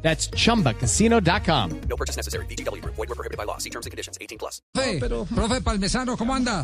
That's chumbacasino.com. No purchase necessary. BGW. Void were prohibited by law. See terms and conditions. 18 plus. Profe, profe Palmesano, ¿cómo anda?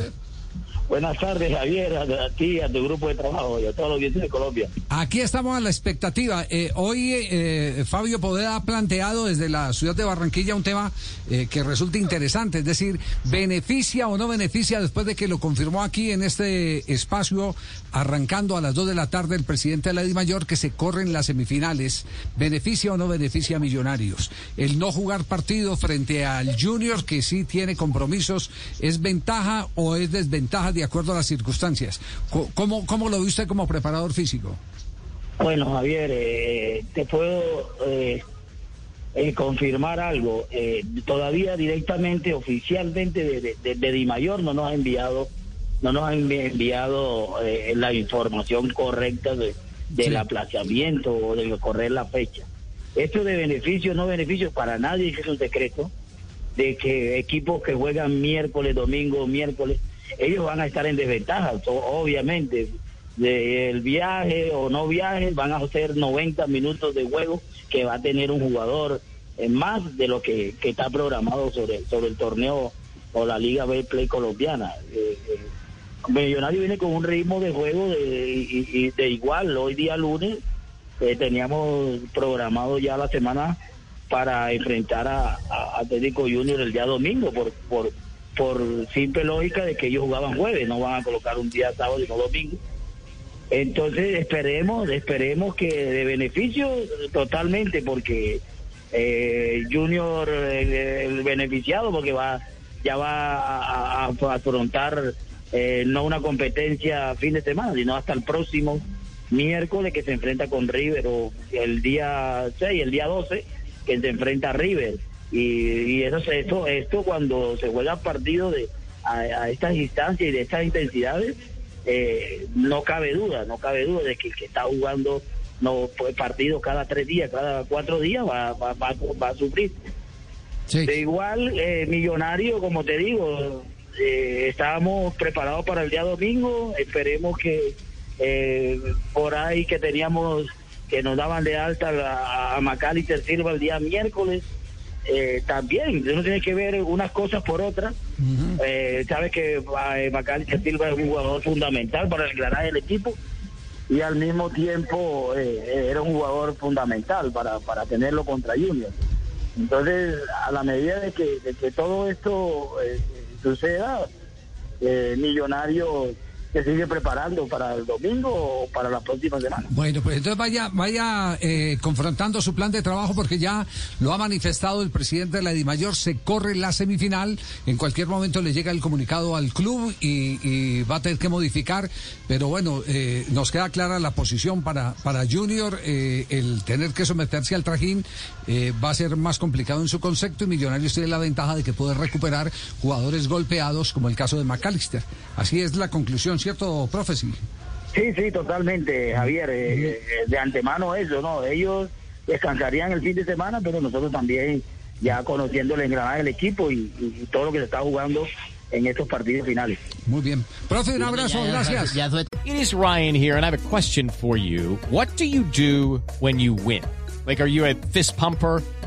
Buenas tardes, Javier, a, ti, a tu grupo de trabajo y a todos los oyentes de Colombia. Aquí estamos a la expectativa. Eh, hoy eh, Fabio Podeda ha planteado desde la ciudad de Barranquilla un tema eh, que resulta interesante, es decir, beneficia o no beneficia después de que lo confirmó aquí en este espacio, arrancando a las 2 de la tarde el presidente de la Mayor que se corren las semifinales, beneficia o no beneficia a Millonarios. El no jugar partido frente al Junior, que sí tiene compromisos, ¿es ventaja o es desventaja de acuerdo a las circunstancias? ¿Cómo, cómo lo ve usted como preparador físico? Bueno, Javier, eh, te puedo eh, eh, confirmar algo. Eh, todavía directamente, oficialmente, de, de, de- Mayor no nos ha enviado, no nos ha envi- enviado eh, la información correcta de, del Sí. aplazamiento o de correr la fecha. Esto de beneficio no beneficio, para nadie es un secreto de que equipos que juegan miércoles, domingo, miércoles, ellos van a estar en desventaja, obviamente. De el viaje o no viaje, van a ser 90 minutos de juego que va a tener un jugador más de lo que, está programado sobre, sobre el torneo o la Liga B Play colombiana. Eh, eh, Millonario viene con un ritmo de juego de, y de igual. Hoy día lunes eh, teníamos programado ya la semana para enfrentar a, a Atlético Junior el día domingo por, por, por simple lógica de que ellos jugaban jueves, no van a colocar un día sábado y no domingo. Entonces esperemos, esperemos que de beneficio totalmente porque eh, Junior el beneficiado porque va ya va a afrontar eh, no una competencia fin de semana, sino hasta el próximo miércoles que se enfrenta con River o el día 6, el día 12 que se enfrenta a River. Y, y eso, esto, esto cuando se juega partido de, a, a estas instancias y de estas intensidades, eh, no cabe duda, no cabe duda de que el que está jugando no pues, partidos cada tres días, cada cuatro días va, va, va, va a sufrir. Sí. De igual, eh, Millonario, como te digo, eh, estábamos preparados para el día domingo. Esperemos que eh, por ahí que teníamos, que nos daban de alta a, a Macalister Silva el día miércoles, eh, también. Uno tiene que ver unas cosas por otras. Eh, Sabes que eh, Macalister Silva es un jugador fundamental para el del equipo y al mismo tiempo eh, era un jugador fundamental para, para tenerlo contra Junior. Entonces, a la medida de que, de que todo esto eh, suceda, eh, Millonario se sigue preparando para el domingo o para la próxima semana. Bueno, pues entonces vaya, vaya eh, confrontando su plan de trabajo porque ya lo ha manifestado el presidente de la Dimayor, se corre la semifinal, en cualquier momento le llega el comunicado al club y, va a tener que modificar, pero bueno, eh, nos queda clara la posición para, para Junior, eh, el tener que someterse al trajín va a ser más complicado en su concepto y Millonarios tiene la ventaja de que puede recuperar jugadores golpeados como el caso de McAllister. Así es la conclusión, ¿cierto, profe? Sí. Sí, totalmente, Javier. eh, eh, de antemano eso, ¿no? Ellos descansarían el fin de semana, pero nosotros también ya conociendo el engranaje del equipo y, y- y todo lo que se está jugando en estos partidos finales. Muy bien. Profe, un abrazo, gracias. It is Ryan here, and I have a question for you. What do you do when you win? Like, are you a fist pumper?